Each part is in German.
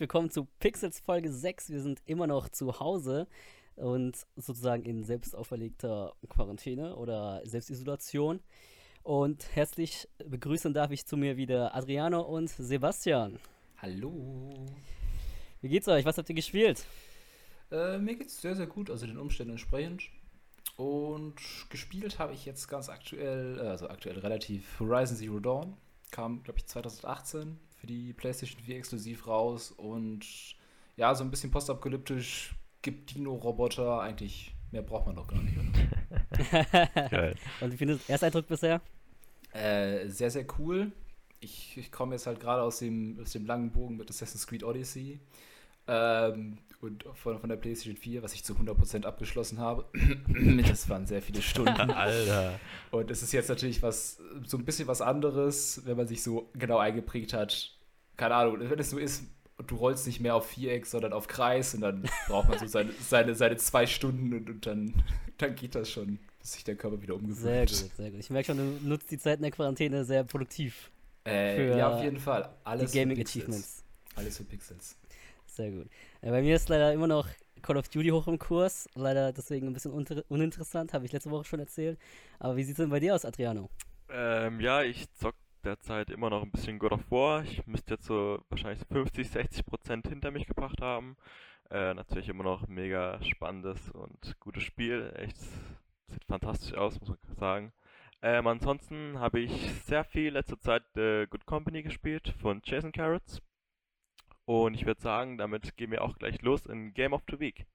Herzlich willkommen zu Pixels Folge 6. Wir sind immer noch zu Hause und sozusagen in selbst auferlegter Quarantäne oder Selbstisolation. Und herzlich begrüßen darf ich zu mir wieder Adriano und Sebastian. Hallo. Wie geht's euch? Was habt ihr gespielt? Äh, mir geht's sehr, sehr gut, also den Umständen entsprechend. Und gespielt habe ich jetzt ganz aktuell, also aktuell relativ Horizon Zero Dawn. Kam, glaube ich, 2018 für die PlayStation 4 exklusiv raus und ja, so ein bisschen postapokalyptisch, gibt Dino-Roboter, eigentlich mehr braucht man doch gar nicht? Geil. Und wie findest du Ersteindruck bisher? Äh, sehr, sehr cool. Ich, ich komme jetzt halt gerade aus dem, aus dem langen Bogen mit Assassin's Creed Odyssey. Ähm, und von, von der PlayStation 4, was ich zu 100% abgeschlossen habe. das waren sehr viele Stunden. Alter. Und es ist jetzt natürlich was, so ein bisschen was anderes, wenn man sich so genau eingeprägt hat. Keine Ahnung, wenn es so ist, du rollst nicht mehr auf Viereck, sondern auf Kreis und dann braucht man so seine, seine, seine zwei Stunden und, und dann, dann geht das schon, bis sich der Körper wieder umgewöhnt. Sehr gut, sehr gut. Ich merke schon, du nutzt die Zeit in der Quarantäne sehr produktiv. Äh, ja, auf jeden Fall. Alles die Gaming Achievements. Alles für Pixels. Sehr gut. Äh, bei mir ist leider immer noch Call of Duty hoch im Kurs. Leider deswegen ein bisschen uninteressant, habe ich letzte Woche schon erzählt. Aber wie sieht es denn bei dir aus, Adriano? Ähm, ja, ich zock derzeit immer noch ein bisschen God of War. Ich müsste jetzt so wahrscheinlich 50, 60 Prozent hinter mich gebracht haben. Äh, natürlich immer noch mega spannendes und gutes Spiel. Echt sieht fantastisch aus, muss man sagen. Ähm, ansonsten habe ich sehr viel letzte Zeit äh, Good Company gespielt von Jason Carrots. Und ich würde sagen, damit gehen wir auch gleich los in Game of the Week.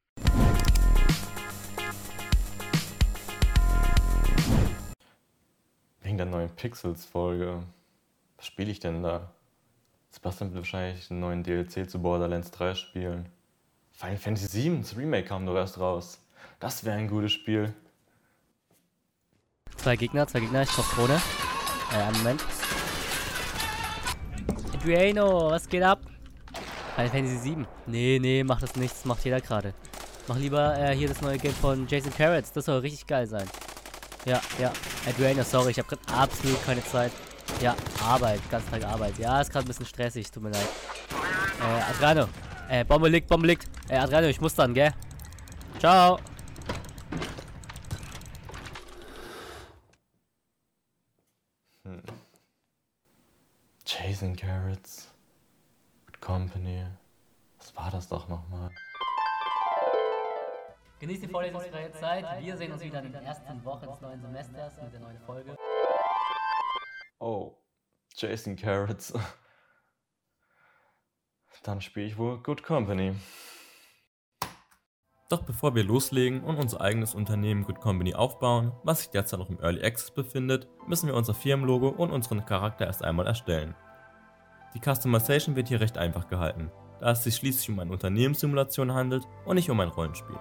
Wegen der neuen Pixels-Folge. Was spiele ich denn da? Sebastian wird wahrscheinlich einen neuen DLC zu Borderlands 3 spielen. Final Fantasy VII, das Remake kam doch erst raus. Das wäre ein gutes Spiel. Zwei Gegner, zwei Gegner, ich brauch Krone. Äh, einen Moment. Adriano, was geht ab? Final Fantasy 7. Nee, nee, mach das nicht. Das macht jeder gerade. Mach lieber äh, hier das neue Game von Jason Carrots. Das soll richtig geil sein. Ja, ja. Adriana, sorry, ich habe gerade absolut keine Zeit. Ja, Arbeit, ganz Tag Arbeit. Ja, ist gerade ein bisschen stressig, tut mir leid. Äh, Adriano. Äh, Bombe liegt, Bombe liegt. Äh, Adriano, ich muss dann, gell? Ciao. Hm. Jason Carrots. Company. Was war das doch nochmal? Genießt die vorlesungsfreie Zeit. Wir sehen uns wieder in der ersten Woche des neuen Semesters mit der neuen Folge. Oh, Jason Carrots. Dann spiele ich wohl Good Company. Doch bevor wir loslegen und unser eigenes Unternehmen Good Company aufbauen, was sich derzeit noch im Early Access befindet, müssen wir unser Firmenlogo und unseren Charakter erst einmal erstellen. Die Customization wird hier recht einfach gehalten, da es sich schließlich um eine Unternehmenssimulation handelt und nicht um ein Rollenspiel.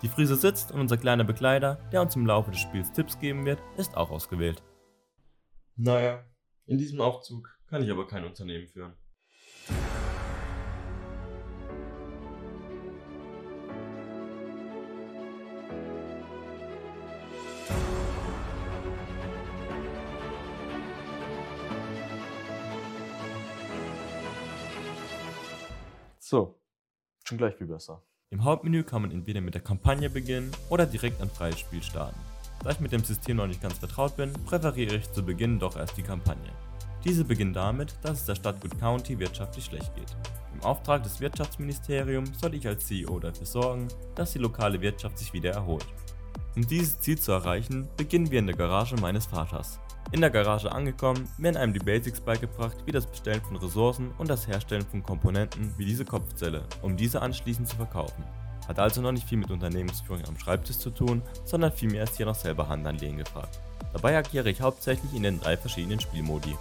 Die Frise sitzt und unser kleiner Begleiter, der uns im Laufe des Spiels Tipps geben wird, ist auch ausgewählt. Naja, in diesem Aufzug kann ich aber kein Unternehmen führen. Schon gleich viel besser. Im Hauptmenü kann man entweder mit der Kampagne beginnen oder direkt ein freies Spiel starten. Da ich mit dem System noch nicht ganz vertraut bin, präferiere ich zu Beginn doch erst die Kampagne. Diese beginnt damit, dass es der Stadt Good County wirtschaftlich schlecht geht. Im Auftrag des Wirtschaftsministeriums soll ich als CEO dafür sorgen, dass die lokale Wirtschaft sich wieder erholt. Um dieses Ziel zu erreichen, beginnen wir in der Garage meines Vaters. In der Garage angekommen, werden einem die Basics beigebracht, wie das Bestellen von Ressourcen und das Herstellen von Komponenten wie diese Kopfzelle, um diese anschließend zu verkaufen. Hat also noch nicht viel mit Unternehmensführung am Schreibtisch zu tun, sondern vielmehr ist hier noch selber Hand anlegen gefragt. Dabei agiere ich hauptsächlich in den drei verschiedenen Spielmodi.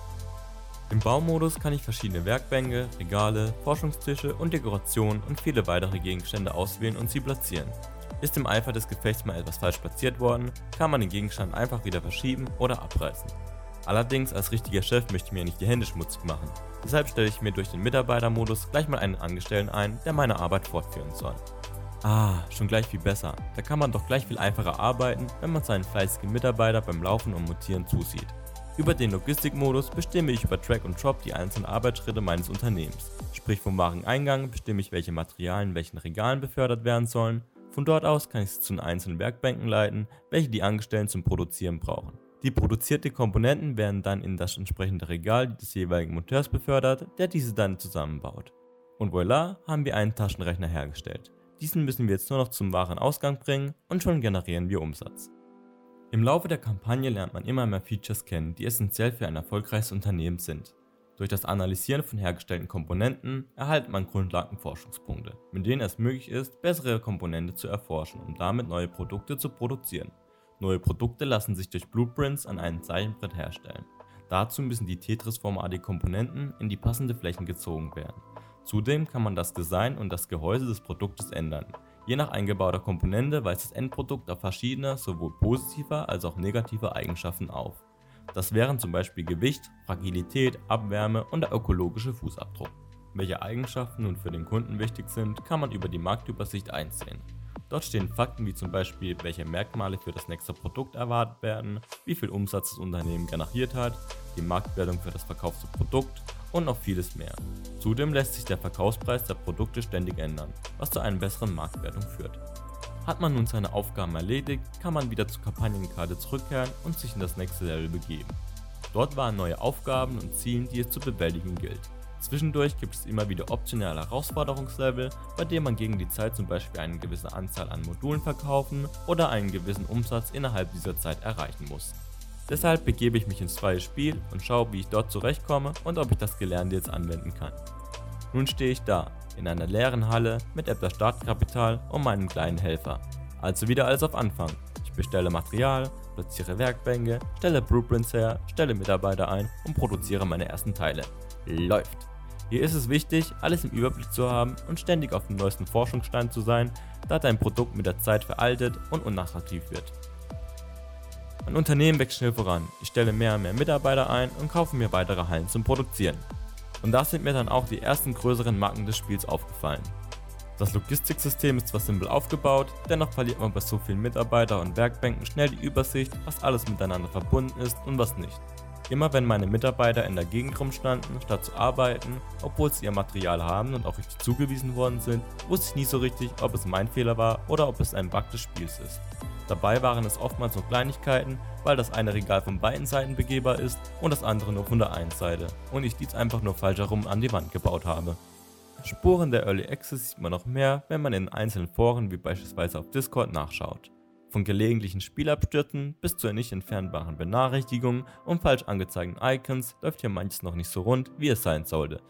Im Baumodus kann ich verschiedene Werkbänke, Regale, Forschungstische und Dekorationen und viele weitere Gegenstände auswählen und sie platzieren. Ist im Eifer des Gefechts mal etwas falsch platziert worden, kann man den Gegenstand einfach wieder verschieben oder abreißen. Allerdings als richtiger Chef möchte ich mir nicht die Hände schmutzig machen. Deshalb stelle ich mir durch den Mitarbeitermodus gleich mal einen Angestellten ein, der meine Arbeit fortführen soll. Ah, schon gleich viel besser. Da kann man doch gleich viel einfacher arbeiten, wenn man seinen fleißigen Mitarbeiter beim Laufen und Mutieren zusieht. Über den Logistikmodus bestimme ich über Track und Drop die einzelnen Arbeitsschritte meines Unternehmens. Sprich vom Wareneingang bestimme ich, welche Materialien in welchen Regalen befördert werden sollen. Von dort aus kann ich sie zu den einzelnen Werkbänken leiten, welche die Angestellten zum Produzieren brauchen. Die produzierten Komponenten werden dann in das entsprechende Regal des jeweiligen Monteurs befördert, der diese dann zusammenbaut. Und voilà, haben wir einen Taschenrechner hergestellt. Diesen müssen wir jetzt nur noch zum Warenausgang bringen und schon generieren wir Umsatz. Im Laufe der Kampagne lernt man immer mehr Features kennen, die essentiell für ein erfolgreiches Unternehmen sind. Durch das Analysieren von hergestellten Komponenten erhält man Grundlagenforschungspunkte, mit denen es möglich ist, bessere Komponente zu erforschen, um damit neue Produkte zu produzieren. Neue Produkte lassen sich durch Blueprints an einem Zeichenbrett herstellen. Dazu müssen die Tetris-formartigen Komponenten in die passende Flächen gezogen werden. Zudem kann man das Design und das Gehäuse des Produktes ändern, Je nach eingebauter Komponente weist das Endprodukt auf verschiedene, sowohl positive als auch negative Eigenschaften auf. Das wären zum Beispiel Gewicht, Fragilität, Abwärme und der ökologische Fußabdruck. Welche Eigenschaften nun für den Kunden wichtig sind, kann man über die Marktübersicht einsehen. Dort stehen Fakten wie zum Beispiel, welche Merkmale für das nächste Produkt erwartet werden, wie viel Umsatz das Unternehmen generiert hat, die Marktwertung für das verkaufte Produkt und noch vieles mehr. Zudem lässt sich der Verkaufspreis der Produkte ständig ändern, was zu einer besseren Marktwertung führt. Hat man nun seine Aufgaben erledigt, kann man wieder zur Kampagnenkarte zurückkehren und sich in das nächste Level begeben. Dort waren neue Aufgaben und Ziele, die es zu bewältigen gilt. Zwischendurch gibt es immer wieder optionale Herausforderungslevel, bei denen man gegen die Zeit zum Beispiel eine gewisse Anzahl an Modulen verkaufen oder einen gewissen Umsatz innerhalb dieser Zeit erreichen muss. Deshalb begebe ich mich ins freie Spiel und schaue, wie ich dort zurechtkomme und ob ich das Gelernte jetzt anwenden kann. Nun stehe ich da, in einer leeren Halle mit etwas Startkapital und meinem kleinen Helfer. Also wieder alles auf Anfang. Ich bestelle Material, platziere Werkbänke, stelle Blueprints her, stelle Mitarbeiter ein und produziere meine ersten Teile. Läuft! Hier ist es wichtig, alles im Überblick zu haben und ständig auf dem neuesten Forschungsstand zu sein, da dein Produkt mit der Zeit veraltet und unattraktiv wird. Mein Unternehmen wächst schnell voran. Ich stelle mehr und mehr Mitarbeiter ein und kaufe mir weitere Hallen zum Produzieren. Und da sind mir dann auch die ersten größeren Marken des Spiels aufgefallen. Das Logistiksystem ist zwar simpel aufgebaut, dennoch verliert man bei so vielen Mitarbeitern und Werkbänken schnell die Übersicht, was alles miteinander verbunden ist und was nicht. Immer wenn meine Mitarbeiter in der Gegend rumstanden, statt zu arbeiten, obwohl sie ihr Material haben und auch richtig zugewiesen worden sind, wusste ich nie so richtig, ob es mein Fehler war oder ob es ein Bug des Spiels ist. Dabei waren es oftmals nur Kleinigkeiten, weil das eine Regal von beiden Seiten begehbar ist und das andere nur von der einen Seite und ich dies einfach nur falsch herum an die Wand gebaut habe. Spuren der Early Access sieht man noch mehr, wenn man in einzelnen Foren wie beispielsweise auf Discord nachschaut. Von gelegentlichen Spielabstürzen bis zu nicht entfernbaren Benachrichtigungen und falsch angezeigten Icons läuft hier manches noch nicht so rund, wie es sein sollte,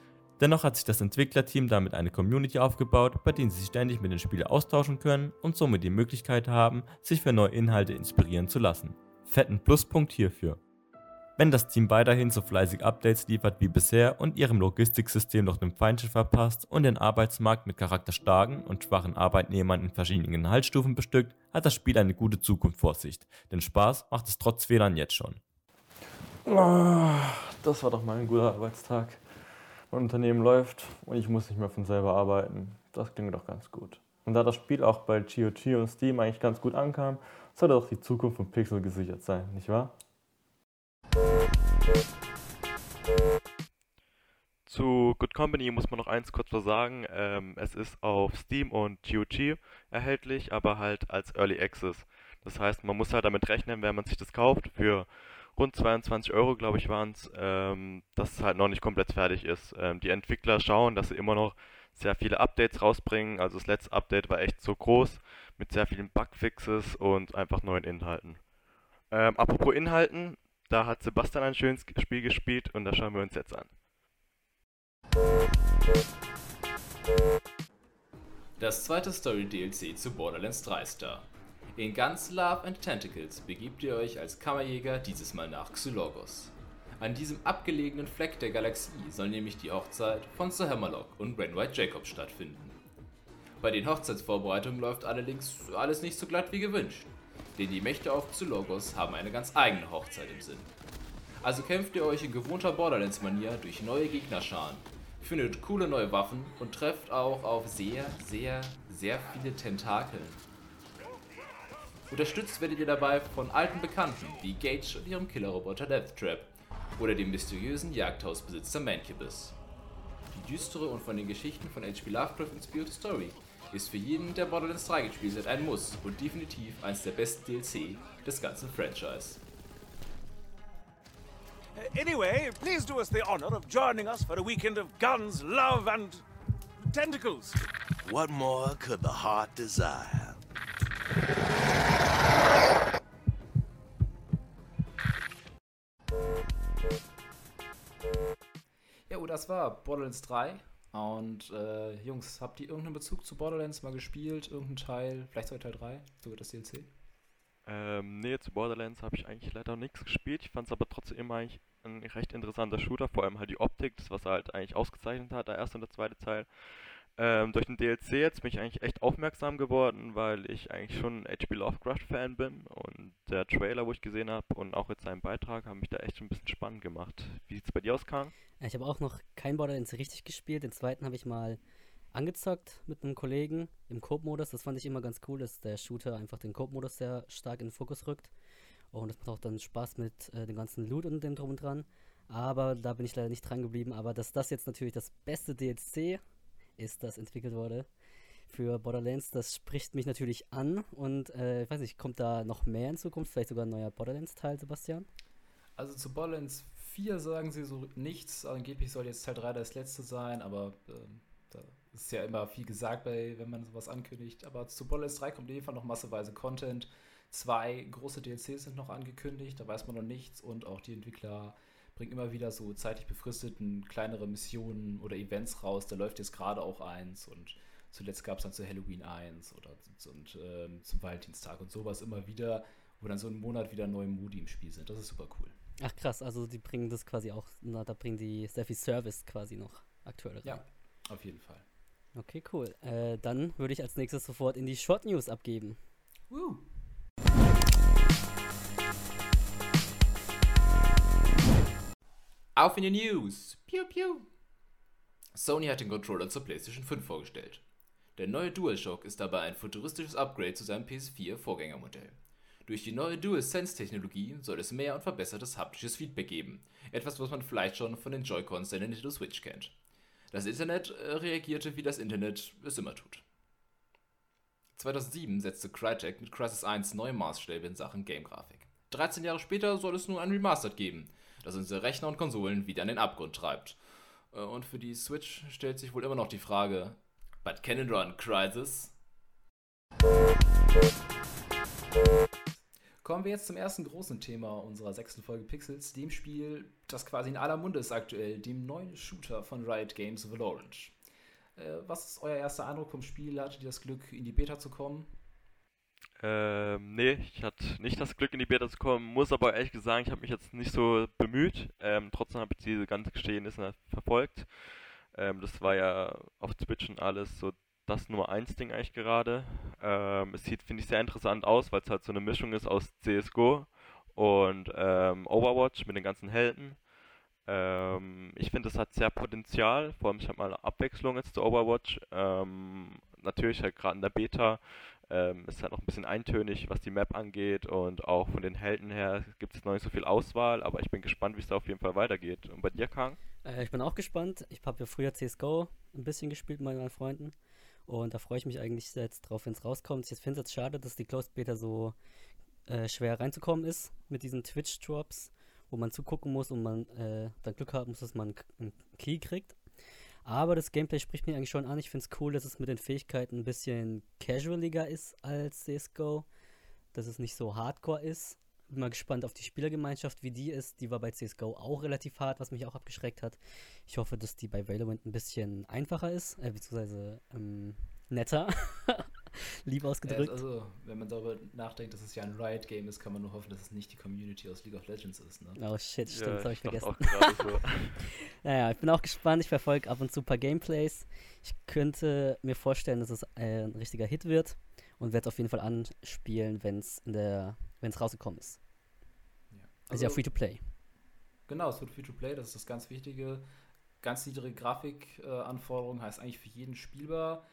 Dennoch hat sich das Entwicklerteam damit eine Community aufgebaut, bei denen sie sich ständig mit den Spielern austauschen können und somit die Möglichkeit haben, sich für neue Inhalte inspirieren zu lassen. Fetten Pluspunkt hierfür. Wenn das Team weiterhin so fleißig Updates liefert wie bisher und ihrem Logistiksystem noch den Feindschiff verpasst und den Arbeitsmarkt mit charakterstarken und schwachen Arbeitnehmern in verschiedenen Gehaltsstufen bestückt, hat das Spiel eine gute Zukunft vor sich. Denn Spaß macht es trotz Fehlern jetzt schon. Oh, das war doch mal ein guter Arbeitstag mein Unternehmen läuft und ich muss nicht mehr von selber arbeiten. Das klingt doch ganz gut. Und da das Spiel auch bei GOG und Steam eigentlich ganz gut ankam, sollte doch die Zukunft von Pixel gesichert sein, nicht wahr? Zu Good Company muss man noch eins kurz was sagen. Ähm, es ist auf Steam und GOG erhältlich, aber halt als Early Access. Das heißt, man muss halt damit rechnen, wenn man sich das kauft, für rund 22 Euro, glaube ich, waren es, ähm, dass es halt noch nicht komplett fertig ist. Ähm, die Entwickler schauen, dass sie immer noch sehr viele Updates rausbringen. Also das letzte Update war echt so groß mit sehr vielen Bugfixes und einfach neuen Inhalten. Ähm, apropos Inhalten, da hat Sebastian ein schönes Spiel gespielt und das schauen wir uns jetzt an. Das zweite Story DLC zu Borderlands 3 Star. In ganz Love and Tentacles begibt ihr euch als Kammerjäger dieses Mal nach Xylorgos. An diesem abgelegenen Fleck der Galaxie soll nämlich die Hochzeit von Sir Hammerlock und White Jacob stattfinden. Bei den Hochzeitsvorbereitungen läuft allerdings alles nicht so glatt wie gewünscht, denn die Mächte auf Xylorgos haben eine ganz eigene Hochzeit im Sinn. Also kämpft ihr euch in gewohnter Borderlands-Manier durch neue Gegnerscharen, findet coole neue Waffen und trefft auch auf sehr, sehr, sehr viele Tentakeln. Unterstützt werdet ihr dabei von alten Bekannten wie Gage und ihrem Killerroboter Deathtrap oder dem mysteriösen Jagdhausbesitzer Mancubus. Die düstere und von den Geschichten von H.P. Lovecraft inspirierte Story ist für jeden, der Borderlands 3 gespielt hat, ein Muss und definitiv eines der besten DLC des ganzen Franchise. Anyway, please do us the honor of joining us for a weekend of guns, love, and tentacles. What more could the heart desire? Ja, oh, das war Borderlands 3. Und äh, Jungs, habt ihr irgendeinen Bezug zu Borderlands mal gespielt? Irgendein Teil? Vielleicht sogar Teil 3? Sogar das DLC? Ähm, nee, zu Borderlands habe ich eigentlich leider nichts gespielt. Ich fand es aber trotzdem immer eigentlich ein recht interessanter Shooter, vor allem halt die Optik, das was er halt eigentlich ausgezeichnet hat, der erste und der zweite Teil. Ähm, durch den DLC jetzt bin ich eigentlich echt aufmerksam geworden, weil ich eigentlich schon ein H.P. Lovecraft-Fan bin und der Trailer, wo ich gesehen habe und auch jetzt seinen Beitrag, haben mich da echt ein bisschen spannend gemacht. Wie sieht's bei dir aus, Kang? Ich habe auch noch kein Borderlands richtig gespielt. Den zweiten habe ich mal angezockt mit einem Kollegen im Coop-Modus. Das fand ich immer ganz cool, dass der Shooter einfach den Coop-Modus sehr stark in den Fokus rückt. Und das macht auch dann Spaß mit äh, dem ganzen Loot und dem drum und dran. Aber da bin ich leider nicht dran geblieben. Aber dass das jetzt natürlich das beste DLC ist, das entwickelt wurde für Borderlands, das spricht mich natürlich an. Und äh, ich weiß nicht, kommt da noch mehr in Zukunft? Vielleicht sogar ein neuer Borderlands-Teil, Sebastian? Also zu Borderlands 4 sagen sie so nichts. Angeblich soll jetzt Teil 3 das letzte sein, aber ähm, da ist ja immer viel gesagt, bei, wenn man sowas ankündigt. Aber zu Borderlands 3 kommt auf jeden Fall noch masseweise Content. Zwei große DLCs sind noch angekündigt, da weiß man noch nichts. Und auch die Entwickler bringen immer wieder so zeitlich befristeten kleinere Missionen oder Events raus. Da läuft jetzt gerade auch eins und zuletzt gab es dann zu Halloween 1 oder und, ähm, zum Valentinstag und sowas immer wieder, wo dann so einen Monat wieder neue Moody im Spiel sind. Das ist super cool. Ach krass, also die bringen das quasi auch, na, da bringen die sehr viel Service quasi noch aktuell rein. Ja, auf jeden Fall. Okay, cool. Äh, dann würde ich als nächstes sofort in die Short News abgeben. Woo. Auf in die News. Piu, piu. Sony hat den Controller zur PlayStation 5 vorgestellt. Der neue DualShock ist dabei ein futuristisches Upgrade zu seinem PS4-Vorgängermodell. Durch die neue DualSense-Technologie soll es mehr und verbessertes haptisches Feedback geben. Etwas, was man vielleicht schon von den Joy-Cons der Nintendo Switch kennt. Das Internet äh, reagierte, wie das Internet es immer tut. 2007 setzte Crytek mit Crysis 1 neue Maßstäbe in Sachen Game-Grafik. 13 Jahre später soll es nun ein Remastered geben, das unsere Rechner und Konsolen wieder an den Abgrund treibt. Äh, Und für die Switch stellt sich wohl immer noch die Frage, but can it run Crysis? Kommen wir jetzt zum ersten großen Thema unserer sechsten Folge Pixels, dem Spiel, das quasi in aller Munde ist aktuell, dem neuen Shooter von Riot Games Valorant. Äh, was ist euer erster Eindruck vom Spiel? Hattet ihr das Glück, in die Beta zu kommen? Ähm, nee, ich hatte nicht das Glück, in die Beta zu kommen, muss aber ehrlich sagen, ich habe mich jetzt nicht so bemüht. Ähm, trotzdem habe ich diese ganzen Geschehnisse verfolgt. Ähm, das war ja auf Twitch und alles so das Nummer 1 Ding eigentlich gerade. Ähm, es sieht, finde ich, sehr interessant aus, weil es halt so eine Mischung ist aus CSGO und ähm, Overwatch mit den ganzen Helden. Ähm, ich finde, es hat sehr Potenzial, vor allem ich habe mal eine Abwechslung jetzt zu Overwatch. Ähm, natürlich halt gerade in der Beta ähm, ist halt noch ein bisschen eintönig, was die Map angeht und auch von den Helden her gibt es noch nicht so viel Auswahl, aber ich bin gespannt, wie es da auf jeden Fall weitergeht. Und bei dir, Kang? Äh, ich bin auch gespannt. Ich habe ja früher CSGO ein bisschen gespielt mit meinen Freunden. Und da freue ich mich eigentlich jetzt drauf, wenn es rauskommt. Ich finde es jetzt schade, dass die Closed Beta so äh, schwer reinzukommen ist mit diesen Twitch-Drops, wo man zugucken muss und man äh, dann Glück haben muss, dass man einen Key kriegt. Aber das Gameplay spricht mir eigentlich schon an. Ich finde es cool, dass es mit den Fähigkeiten ein bisschen casualiger ist als CSGO. Dass es nicht so hardcore ist. Bin mal gespannt auf die Spielergemeinschaft, wie die ist. Die war bei CSGO auch relativ hart, was mich auch abgeschreckt hat. Ich hoffe, dass die bei Valorant ein bisschen einfacher ist, äh, beziehungsweise ähm, netter. Lieb Ja, ausgedrückt. also, wenn man darüber nachdenkt, dass es ja ein Riot-Game ist, kann man nur hoffen, dass es nicht die Community aus League of Legends ist. Ne? oh shit, stimmt, das habe ich vergessen. so. Naja, ich bin auch gespannt. Ich verfolge ab und zu ein paar Gameplays. Ich könnte mir vorstellen, dass es äh, ein richtiger Hit wird und werde es auf jeden Fall anspielen, wenn es wenn es rausgekommen ist. Ja. ist ja free to play. Genau, es wird Free-to-Play, das ist das ganz Wichtige. Ganz niedrige Grafikanforderungen heißt eigentlich für jeden spielbar.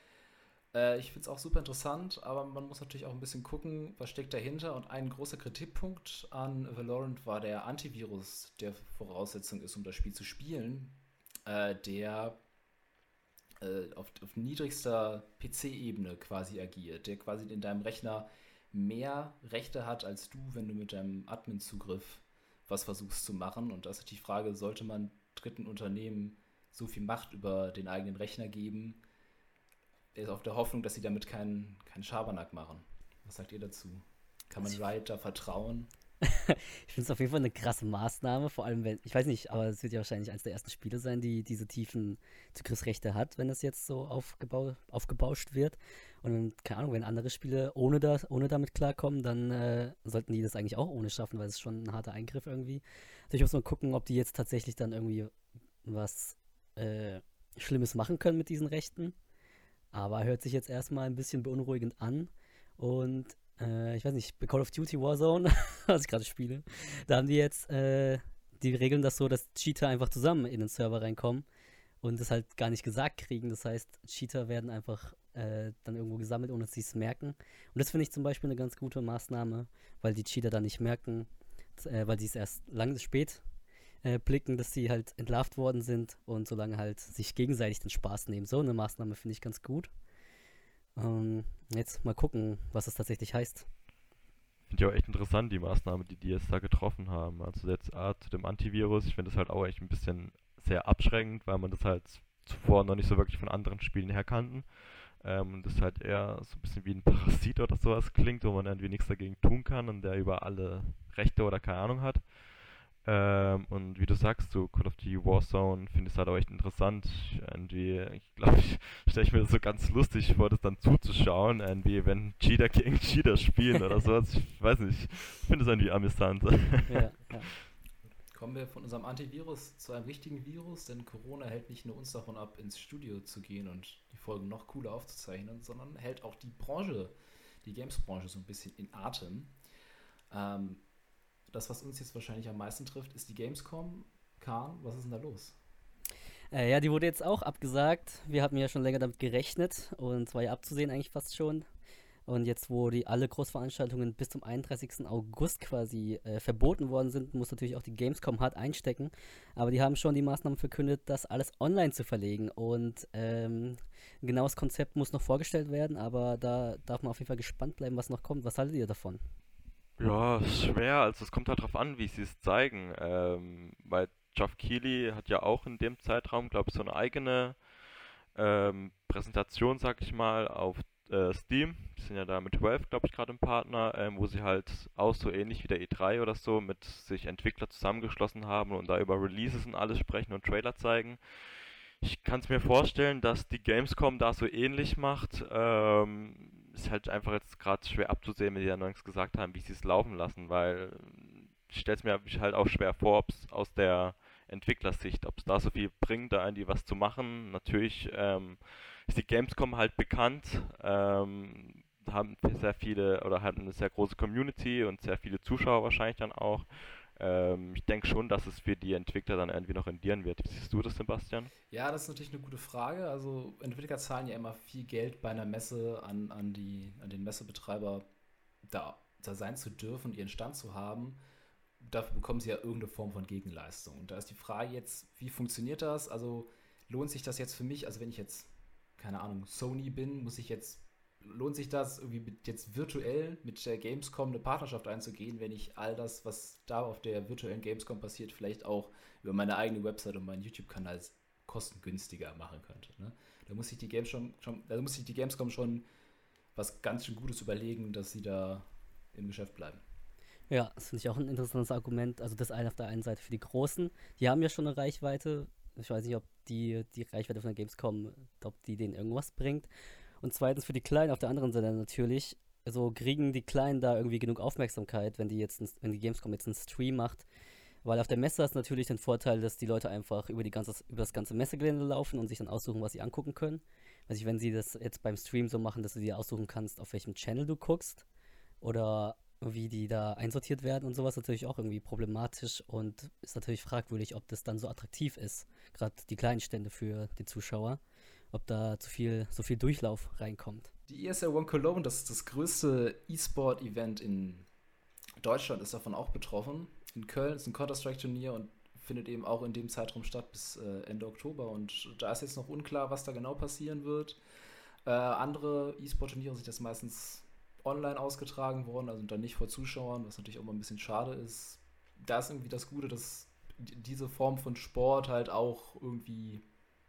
Äh, ich finde es auch super interessant, aber man muss natürlich auch ein bisschen gucken, was steckt dahinter. Und ein großer Kritikpunkt an Valorant war der Antivirus, der Voraussetzung ist, um das Spiel zu spielen, äh, der äh, auf, auf niedrigster PC-Ebene quasi agiert, der quasi in deinem Rechner mehr Rechte hat als du, wenn du mit deinem Admin-Zugriff was versuchst zu machen. Und da ist die Frage, sollte man dritten Unternehmen so viel Macht über den eigenen Rechner geben, ist auf der Hoffnung, dass sie damit keinen kein Schabernack machen. Was sagt ihr dazu? Kann man da vertrauen? ich finde es auf jeden Fall eine krasse Maßnahme, vor allem wenn, ich weiß nicht, aber es wird ja wahrscheinlich eines der ersten Spiele sein, die diese tiefen Zugriffsrechte hat, wenn das jetzt so aufgebau aufgebauscht wird. Und keine Ahnung, wenn andere Spiele ohne, das, ohne damit klarkommen, dann äh, sollten die das eigentlich auch ohne schaffen, weil es ist schon ein harter Eingriff irgendwie. Also ich muss mal gucken, ob die jetzt tatsächlich dann irgendwie was äh, Schlimmes machen können mit diesen Rechten. Aber hört sich jetzt erstmal ein bisschen beunruhigend an. Und äh, ich weiß nicht, Call of Duty Warzone, was ich gerade spiele, da haben die jetzt, äh, die regeln das so, dass Cheater einfach zusammen in den Server reinkommen und das halt gar nicht gesagt kriegen. Das heißt, Cheater werden einfach äh, dann irgendwo gesammelt, ohne dass sie es merken. Und das finde ich zum Beispiel eine ganz gute Maßnahme, weil die Cheater dann nicht merken, äh, weil sie es erst lange spät äh, blicken, dass sie halt entlarvt worden sind und solange halt sich gegenseitig den Spaß nehmen. So eine Maßnahme finde ich ganz gut. Ähm, jetzt mal gucken, was das tatsächlich heißt. Finde ich auch echt interessant, die Maßnahme, die die jetzt da getroffen haben. Also jetzt A, zu dem Antivirus, ich finde das halt auch echt ein bisschen sehr abschreckend, weil man das halt zuvor noch nicht so wirklich von anderen Spielen her kannten. Ähm, und das halt eher so ein bisschen wie ein Parasit oder sowas klingt, wo man irgendwie nichts dagegen tun kann und der über alle Rechte oder keine Ahnung hat. Ähm, und wie du sagst, so Call of Duty Warzone finde ich halt auch echt interessant. Irgendwie, ich glaube, ich stelle ich mir das so ganz lustig vor, das dann zuzuschauen, irgendwie, wenn Cheater gegen Cheater spielen oder sowas. Ich weiß nicht, ich finde es irgendwie amüsant. Ja, ja. Kommen wir von unserem Antivirus zu einem richtigen Virus, denn Corona hält nicht nur uns davon ab, ins Studio zu gehen und die Folgen noch cooler aufzuzeichnen, sondern hält auch die Branche, die Games-Branche so ein bisschen in Atem. Ähm, das, was uns jetzt wahrscheinlich am meisten trifft, ist die Gamescom. Kahn, was ist denn da los? Äh, ja, die wurde jetzt auch abgesagt. Wir hatten ja schon länger damit gerechnet und zwar ja abzusehen eigentlich fast schon. Und jetzt, wo die alle Großveranstaltungen bis zum 31. August quasi äh, verboten worden sind, muss natürlich auch die Gamescom hart einstecken. Aber die haben schon die Maßnahmen verkündet, das alles online zu verlegen. Und ähm, ein genaues Konzept muss noch vorgestellt werden, aber da darf man auf jeden Fall gespannt bleiben, was noch kommt. Was haltet ihr davon? Ja, schwer. Also es kommt halt darauf an, wie sie es zeigen. Ähm, weil Geoff Keighley hat ja auch in dem Zeitraum, glaube ich, so eine eigene ähm, Präsentation, sag ich mal, auf äh, Steam. Die sind ja da mit Valve, glaube ich, gerade im Partner, ähm, wo sie halt auch so ähnlich wie der E3 oder so mit sich Entwickler zusammengeschlossen haben und da über Releases und alles sprechen und Trailer zeigen. Ich kann es mir vorstellen, dass die Gamescom da so ähnlich macht. Ähm, ist halt einfach jetzt gerade schwer abzusehen, wie die ja noch gesagt haben, wie sie es laufen lassen, weil ich stelle es mir halt auch schwer vor, ob es aus der Entwicklersicht, ob es da so viel bringt, da irgendwie was zu machen. Natürlich ähm, ist die Gamescom halt bekannt, ähm, haben sehr viele oder haben eine sehr große Community und sehr viele Zuschauer wahrscheinlich dann auch. Ähm, ich denke schon, dass es für die Entwickler dann irgendwie noch rendieren wird. Wie siehst du das, Sebastian? Ja, das ist natürlich eine gute Frage. Also Entwickler zahlen ja immer viel Geld bei einer Messe an, an, die, an den Messebetreiber, da, da sein zu dürfen, ihren Stand zu haben. Dafür bekommen sie ja irgendeine Form von Gegenleistung. Und da ist die Frage jetzt, wie funktioniert das? Also lohnt sich das jetzt für mich? Also wenn ich jetzt, keine Ahnung, Sony bin, muss ich jetzt lohnt sich das irgendwie mit, jetzt virtuell mit der Gamescom eine Partnerschaft einzugehen, wenn ich all das, was da auf der virtuellen Gamescom passiert, vielleicht auch über meine eigene Website und meinen YouTube-Kanal kostengünstiger machen könnte. Ne? Da muss sich die Games schon, da muss sich die Gamescom schon was ganz schön Gutes überlegen, dass sie da im Geschäft bleiben. Ja, das finde ich auch ein interessantes Argument. Also das eine auf der einen Seite für die Großen, die haben ja schon eine Reichweite. Ich weiß nicht, ob die, die Reichweite von der Gamescom, ob die denen irgendwas bringt. Und zweitens für die Kleinen auf der anderen Seite natürlich. Also kriegen die Kleinen da irgendwie genug Aufmerksamkeit, wenn die jetzt, wenn die Gamescom jetzt einen Stream macht. Weil auf der Messe du natürlich den Vorteil, dass die Leute einfach über, die ganze, über das ganze Messegelände laufen und sich dann aussuchen, was sie angucken können. Also wenn sie das jetzt beim Stream so machen, dass du dir aussuchen kannst, auf welchem Channel du guckst oder wie die da einsortiert werden und sowas, natürlich auch irgendwie problematisch und ist natürlich fragwürdig, ob das dann so attraktiv ist, gerade die kleinen Stände für die Zuschauer. Ob da zu viel, so viel Durchlauf reinkommt. Die ESL One Cologne, das ist das größte E-Sport-Event in Deutschland, ist davon auch betroffen. In Köln ist ein Counter-Strike-Turnier und findet eben auch in dem Zeitraum statt bis äh, Ende Oktober. Und da ist jetzt noch unklar, was da genau passieren wird. Äh, andere E-Sport-Turniere sind jetzt meistens online ausgetragen worden, also dann nicht vor Zuschauern, was natürlich auch mal ein bisschen schade ist. Da ist irgendwie das Gute, dass diese Form von Sport halt auch irgendwie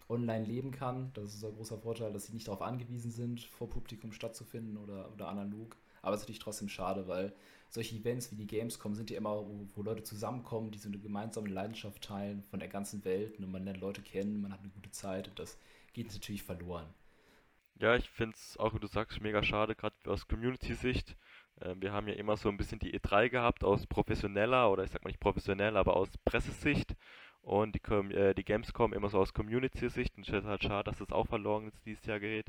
online leben kann. Das ist ein großer Vorteil, dass sie nicht darauf angewiesen sind, vor Publikum stattzufinden oder, oder analog. Aber es ist natürlich trotzdem schade, weil solche Events wie die Gamescom sind ja immer, wo, wo, Leute zusammenkommen, die so eine gemeinsame Leidenschaft teilen von der ganzen Welt. Und man lernt Leute kennen, man hat eine gute Zeit und das geht natürlich verloren. Ja, ich finde es auch, wie du sagst, mega schade, gerade aus Community-Sicht. Äh, wir haben ja immer so ein bisschen die E3 gehabt aus professioneller oder ich sag mal nicht professionell, aber aus Pressesicht und die, äh, die Gamescom immer so aus Community-Sicht und es ist halt schade, dass das auch verloren jetzt dieses Jahr gerät.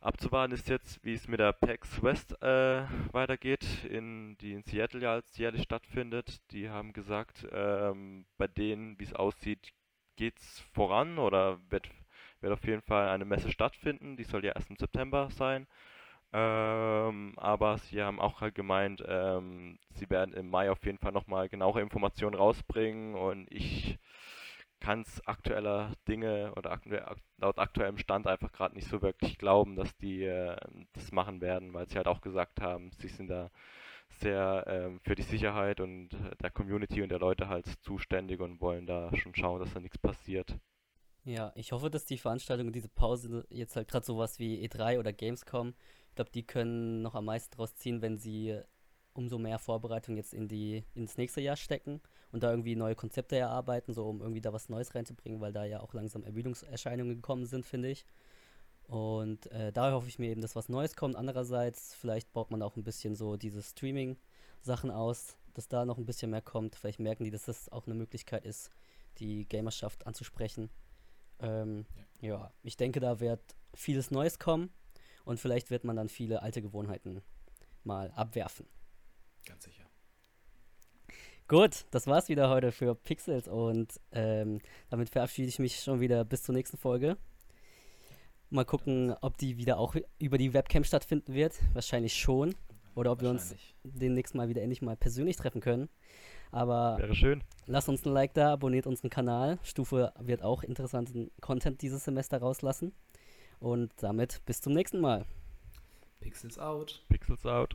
Abzuwarten ist jetzt, wie es mit der PAX West äh, weitergeht, in, die in Seattle ja als jährlich stattfindet. Die haben gesagt, ähm, bei denen, wie es aussieht, geht es voran oder wird wird auf jeden Fall eine Messe stattfinden. Die soll ja erst im September sein. Ähm, aber sie haben auch halt gemeint, ähm, sie werden im Mai auf jeden Fall nochmal genauere Informationen rausbringen und ich kann es aktueller Dinge oder aktu laut aktuellem Stand einfach gerade nicht so wirklich glauben, dass die äh, das machen werden, weil sie halt auch gesagt haben, sie sind da sehr ähm, für die Sicherheit und der Community und der Leute halt zuständig und wollen da schon schauen, dass da nichts passiert. Ja, ich hoffe, dass die Veranstaltung, diese Pause jetzt halt gerade sowas wie E3 oder Gamescom, ich glaube, die können noch am meisten draus ziehen, wenn sie umso mehr Vorbereitung jetzt in die, ins nächste Jahr stecken und da irgendwie neue Konzepte erarbeiten, so um irgendwie da was Neues reinzubringen, weil da ja auch langsam Ermüdungserscheinungen gekommen sind, finde ich. Und äh, da hoffe ich mir eben, dass was Neues kommt. Andererseits, vielleicht baut man auch ein bisschen so diese Streaming-Sachen aus, dass da noch ein bisschen mehr kommt. Vielleicht merken die, dass das auch eine Möglichkeit ist, die Gamerschaft anzusprechen. Ähm, ja. ja, ich denke, da wird vieles Neues kommen und vielleicht wird man dann viele alte Gewohnheiten mal abwerfen. Ganz sicher. Gut, das war's wieder heute für Pixels und ähm, damit verabschiede ich mich schon wieder bis zur nächsten Folge. Mal gucken, ob die wieder auch über die Webcam stattfinden wird. Wahrscheinlich schon. Oder ob wir uns demnächst mal wieder endlich mal persönlich treffen können. Aber Wäre schön. lasst uns ein Like da, abonniert unseren Kanal. Stufe wird auch interessanten Content dieses Semester rauslassen. Und damit bis zum nächsten Mal. Pixels out. Pixels out.